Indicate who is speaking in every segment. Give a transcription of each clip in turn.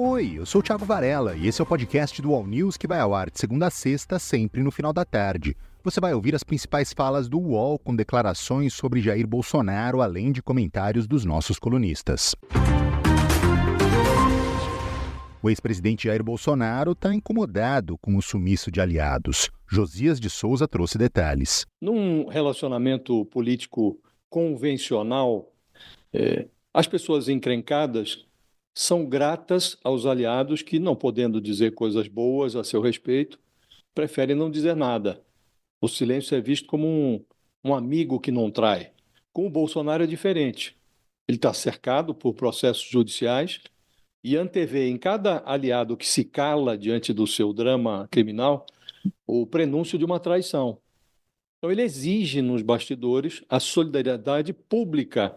Speaker 1: Oi, eu sou o Thiago Varela e esse é o podcast do All News que vai ao ar de segunda a sexta, sempre no final da tarde. Você vai ouvir as principais falas do UOL com declarações sobre Jair Bolsonaro, além de comentários dos nossos colunistas. O ex-presidente Jair Bolsonaro está incomodado com o sumiço de aliados. Josias de Souza trouxe detalhes.
Speaker 2: Num relacionamento político convencional, é, as pessoas encrencadas são gratas aos aliados que, não podendo dizer coisas boas a seu respeito, preferem não dizer nada. O silêncio é visto como um, um amigo que não trai. Com o Bolsonaro é diferente. Ele está cercado por processos judiciais e antevê em cada aliado que se cala diante do seu drama criminal o prenúncio de uma traição. Então, ele exige nos bastidores a solidariedade pública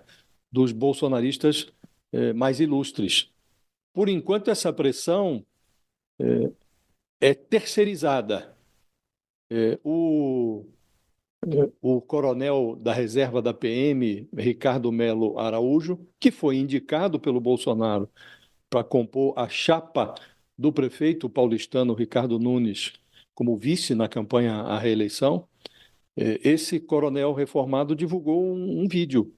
Speaker 2: dos bolsonaristas eh, mais ilustres. Por enquanto, essa pressão eh, é terceirizada. Eh, o, o coronel da reserva da PM, Ricardo Melo Araújo, que foi indicado pelo Bolsonaro para compor a chapa do prefeito paulistano Ricardo Nunes como vice na campanha à reeleição, é, esse coronel reformado divulgou um, um vídeo.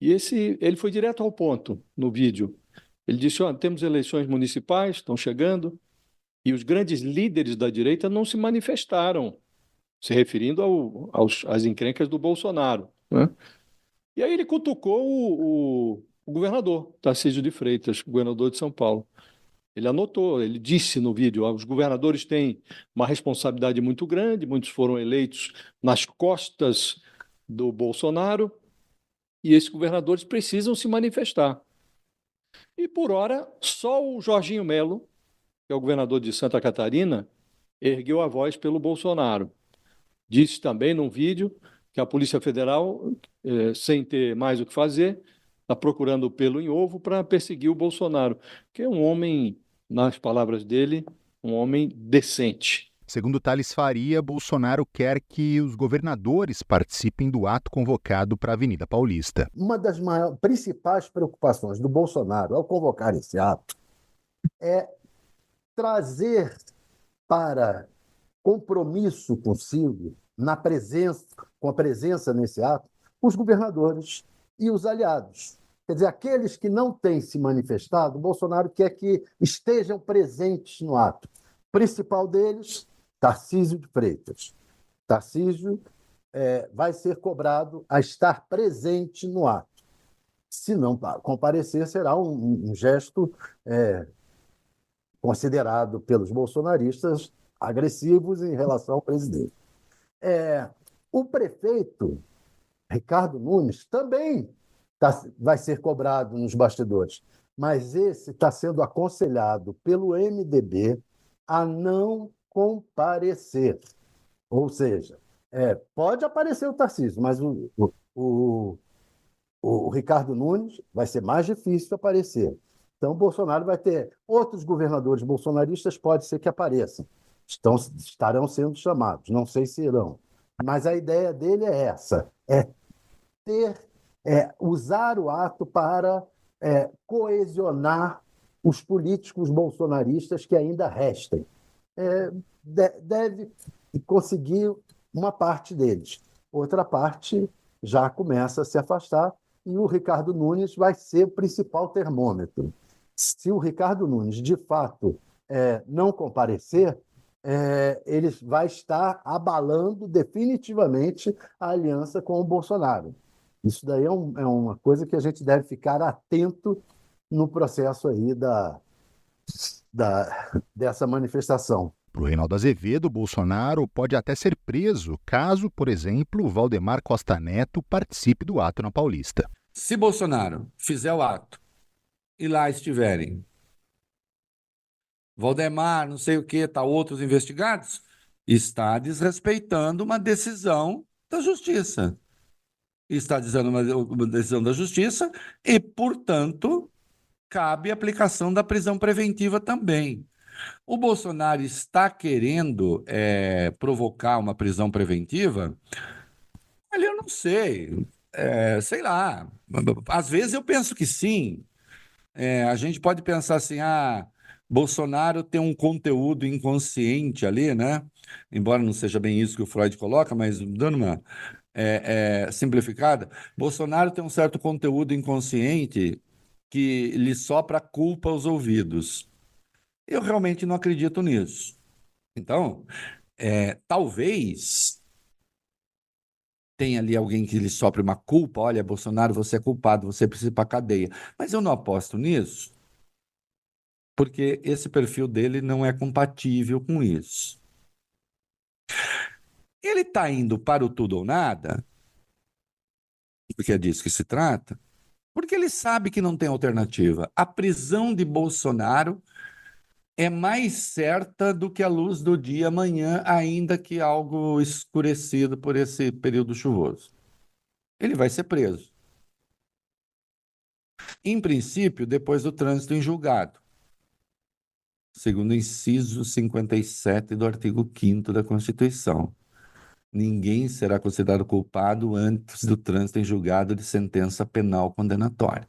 Speaker 2: E esse, ele foi direto ao ponto no vídeo. Ele disse: temos eleições municipais, estão chegando, e os grandes líderes da direita não se manifestaram, se referindo ao, aos, às encrencas do Bolsonaro. Né? E aí ele cutucou o, o o governador, Tarcísio de Freitas, governador de São Paulo. Ele anotou, ele disse no vídeo: os governadores têm uma responsabilidade muito grande, muitos foram eleitos nas costas do Bolsonaro, e esses governadores precisam se manifestar. E por hora, só o Jorginho Melo, que é o governador de Santa Catarina, ergueu a voz pelo Bolsonaro. Disse também num vídeo que a Polícia Federal, eh, sem ter mais o que fazer, está procurando pelo em ovo para perseguir o Bolsonaro, que é um homem, nas palavras dele, um homem decente.
Speaker 1: Segundo Thales Faria, Bolsonaro quer que os governadores participem do ato convocado para a Avenida Paulista.
Speaker 3: Uma das maiores, principais preocupações do Bolsonaro ao convocar esse ato é trazer para compromisso consigo, na presença, com a presença nesse ato, os governadores e os aliados. Quer dizer, aqueles que não têm se manifestado, Bolsonaro quer que estejam presentes no ato. O principal deles, Tarcísio de Freitas. Tarcísio é, vai ser cobrado a estar presente no ato. Se não comparecer, será um, um gesto é, considerado pelos bolsonaristas agressivos em relação ao presidente. É, o prefeito Ricardo Nunes também tá, vai ser cobrado nos bastidores. Mas esse está sendo aconselhado pelo MDB a não comparecer. Ou seja, é, pode aparecer o Tarcísio, mas o, o, o, o Ricardo Nunes vai ser mais difícil aparecer. Então, Bolsonaro vai ter outros governadores bolsonaristas, pode ser que apareçam. Estão, estarão sendo chamados, não sei se irão. Mas a ideia dele é essa: é ter é, usar o ato para é, coesionar os políticos bolsonaristas que ainda restem. É, de, deve conseguir uma parte deles. Outra parte já começa a se afastar e o Ricardo Nunes vai ser o principal termômetro. Se o Ricardo Nunes, de fato, é, não comparecer, é, ele vai estar abalando definitivamente a aliança com o Bolsonaro. Isso daí é, um, é uma coisa que a gente deve ficar atento no processo aí da, da, dessa manifestação.
Speaker 1: Para o Reinaldo Azevedo, Bolsonaro pode até ser preso caso, por exemplo, Valdemar Costa Neto participe do ato na Paulista.
Speaker 4: Se Bolsonaro fizer o ato e lá estiverem Valdemar, não sei o que, tá outros investigados, está desrespeitando uma decisão da justiça está dizendo uma, uma decisão da justiça e, portanto, cabe aplicação da prisão preventiva também. O Bolsonaro está querendo é, provocar uma prisão preventiva? Olha, eu não sei. É, sei lá. Às vezes eu penso que sim. É, a gente pode pensar assim, ah, Bolsonaro tem um conteúdo inconsciente ali, né? Embora não seja bem isso que o Freud coloca, mas dando uma é, é, simplificada, Bolsonaro tem um certo conteúdo inconsciente que lhe sopra culpa aos ouvidos. Eu realmente não acredito nisso. Então, é, talvez tenha ali alguém que lhe sopre uma culpa, olha, Bolsonaro, você é culpado, você precisa ir para cadeia. Mas eu não aposto nisso, porque esse perfil dele não é compatível com isso. Ele está indo para o tudo ou nada, porque é disso que se trata, porque ele sabe que não tem alternativa. A prisão de Bolsonaro é mais certa do que a luz do dia amanhã, ainda que algo escurecido por esse período chuvoso. Ele vai ser preso. Em princípio, depois do trânsito em julgado, segundo o inciso 57 do artigo 5 da Constituição. Ninguém será considerado culpado antes do trânsito em julgado de sentença penal condenatória.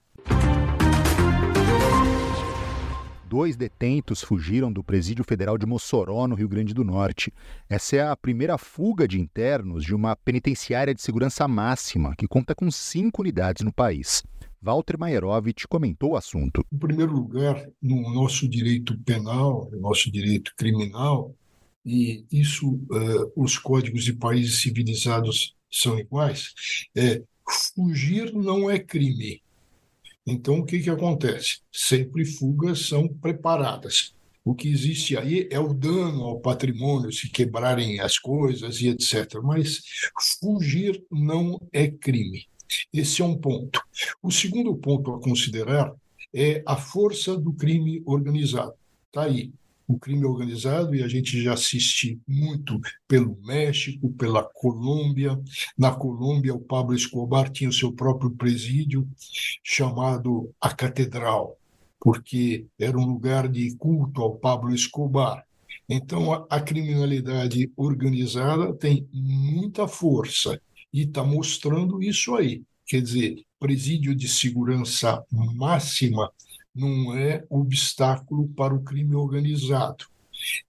Speaker 1: dois detentos fugiram do Presídio Federal de Mossoró, no Rio Grande do Norte. Essa é a primeira fuga de internos de uma penitenciária de segurança máxima, que conta com cinco unidades no país. Walter Maierovitch comentou o assunto.
Speaker 5: Em primeiro lugar, no nosso direito penal, no nosso direito criminal, e isso uh, os códigos de países civilizados são iguais, é, fugir não é crime. Então, o que, que acontece? Sempre fugas são preparadas. O que existe aí é o dano ao patrimônio, se quebrarem as coisas e etc. Mas fugir não é crime. Esse é um ponto. O segundo ponto a considerar é a força do crime organizado. Está aí o crime organizado, e a gente já assiste muito pelo México, pela Colômbia. Na Colômbia, o Pablo Escobar tinha o seu próprio presídio, chamado a Catedral, porque era um lugar de culto ao Pablo Escobar. Então, a, a criminalidade organizada tem muita força e está mostrando isso aí. Quer dizer, presídio de segurança máxima não é obstáculo para o crime organizado.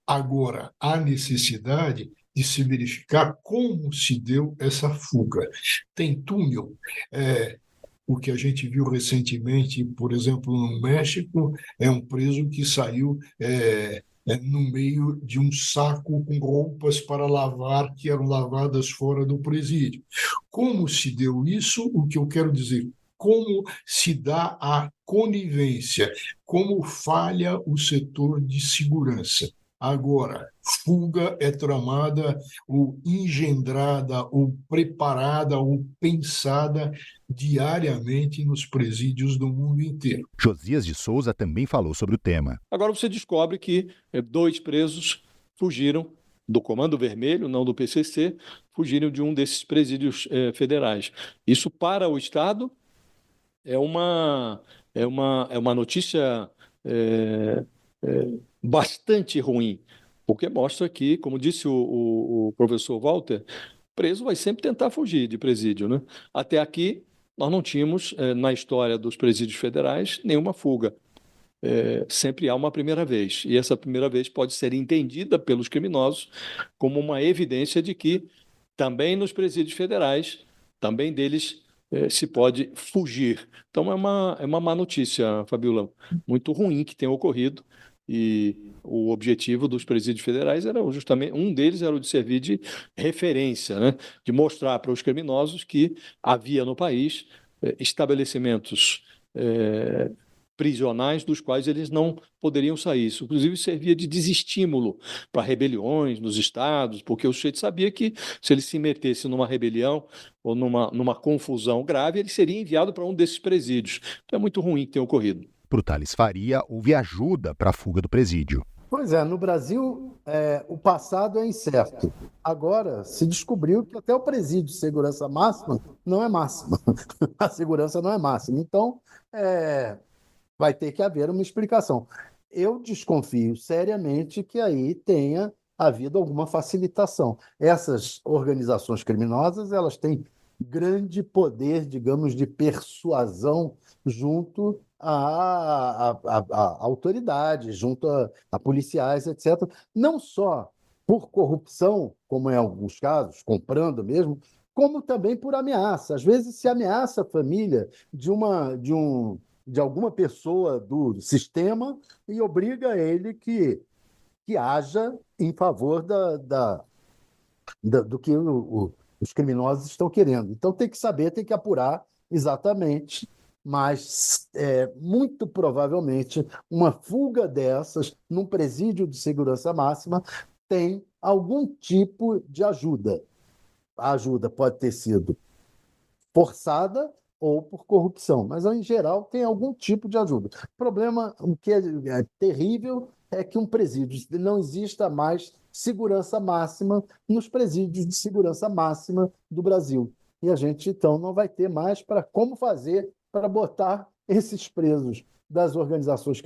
Speaker 5: Agora, há necessidade de se verificar como se deu essa fuga. Tem túnel. É, o que a gente viu recentemente, por exemplo, no México, é um preso que saiu é, é, no meio de um saco com roupas para lavar que eram lavadas fora do presídio. Como se deu isso? O que eu quero dizer? Como se dá a conivência, como falha o setor de segurança. Agora, fuga é tramada ou engendrada ou preparada ou pensada diariamente nos presídios do mundo inteiro.
Speaker 1: Josias de Souza também falou sobre o tema.
Speaker 2: Agora você descobre que eh, dois presos fugiram do Comando Vermelho, não do PCC, fugiram de um desses presídios eh, federais. Isso para o Estado é uma, é uma, é uma notícia é, é, bastante ruim, porque mostra que, como disse o, o, o, professor Walter, preso vai sempre tentar fugir de presídio. Né? Até aqui, nós não tínhamos, é, na história dos presídios federais, nenhuma fuga. É, sempre há uma primeira vez, e essa primeira vez pode ser entendida pelos criminosos como uma evidência de que também nos presídios federais, também deles é, se pode fugir. Então é uma, é uma má notícia, Fabiola, muito ruim que tem ocorrido. E o objetivo dos presídios federais era justamente um deles era o de servir de referência, né? de mostrar para os criminosos que havia no país é, estabelecimentos é, prisionais dos quais eles não poderiam sair. Isso, inclusive, servia de desestímulo para rebeliões nos estados, porque o sujeito sabia que se ele se metesse numa rebelião ou numa, numa confusão grave, ele seria enviado para um desses presídios. Então é muito ruim que tenha ocorrido.
Speaker 1: Para o Thales Faria, houve ajuda para a fuga do presídio.
Speaker 3: Pois é, no Brasil é, o passado é incerto. Agora se descobriu que até o presídio de segurança máxima não é máxima. a segurança não é máxima. Então, é, vai ter que haver uma explicação. Eu desconfio seriamente que aí tenha havido alguma facilitação. Essas organizações criminosas, elas têm grande poder, digamos, de persuasão junto a, a, a, a autoridades, junto a, a policiais, etc. Não só por corrupção, como em alguns casos, comprando mesmo, como também por ameaça. Às vezes se ameaça a família de uma de um de alguma pessoa do sistema e obriga ele que que haja em favor da, da, da do que o, o, os criminosos estão querendo. Então tem que saber, tem que apurar exatamente mas é, muito provavelmente uma fuga dessas num presídio de segurança máxima tem algum tipo de ajuda. A ajuda pode ter sido forçada ou por corrupção, mas em geral tem algum tipo de ajuda. O problema, o que é, é terrível, é que um presídio não exista mais segurança máxima nos presídios de segurança máxima do Brasil. E a gente então não vai ter mais para como fazer para botar esses presos das organizações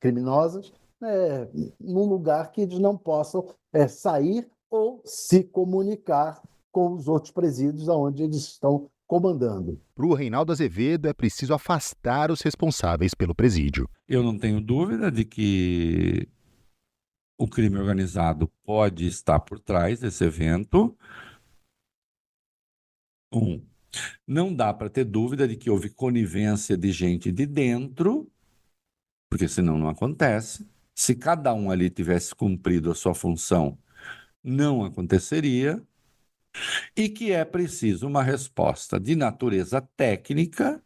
Speaker 3: criminosas é, num lugar que eles não possam é, sair ou se comunicar com os outros presídios aonde eles estão comandando.
Speaker 1: Para o Reinaldo Azevedo, é preciso afastar os responsáveis pelo presídio.
Speaker 4: Eu não tenho dúvida de que o crime organizado pode estar por trás desse evento. Um, não dá para ter dúvida de que houve conivência de gente de dentro, porque senão não acontece. Se cada um ali tivesse cumprido a sua função, não aconteceria. E que é preciso uma resposta de natureza técnica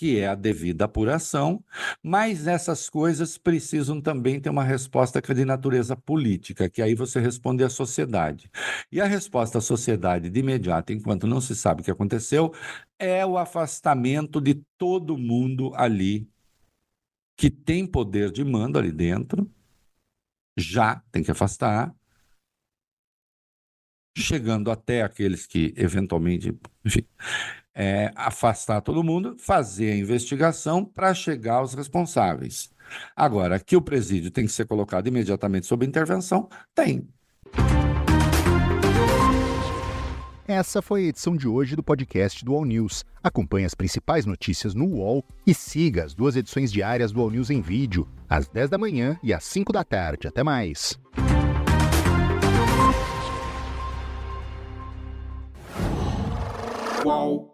Speaker 4: que é a devida apuração, mas essas coisas precisam também ter uma resposta que é de natureza política, que aí você responde à sociedade. E a resposta à sociedade de imediato, enquanto não se sabe o que aconteceu, é o afastamento de todo mundo ali que tem poder de mando ali dentro, já tem que afastar, chegando até aqueles que eventualmente, enfim, é, afastar todo mundo, fazer a investigação para chegar aos responsáveis. Agora, que o presídio tem que ser colocado imediatamente sob intervenção, tem.
Speaker 1: Essa foi a edição de hoje do podcast do All News. Acompanhe as principais notícias no UOL e siga as duas edições diárias do All News em vídeo, às 10 da manhã e às 5 da tarde. Até mais. Whoa.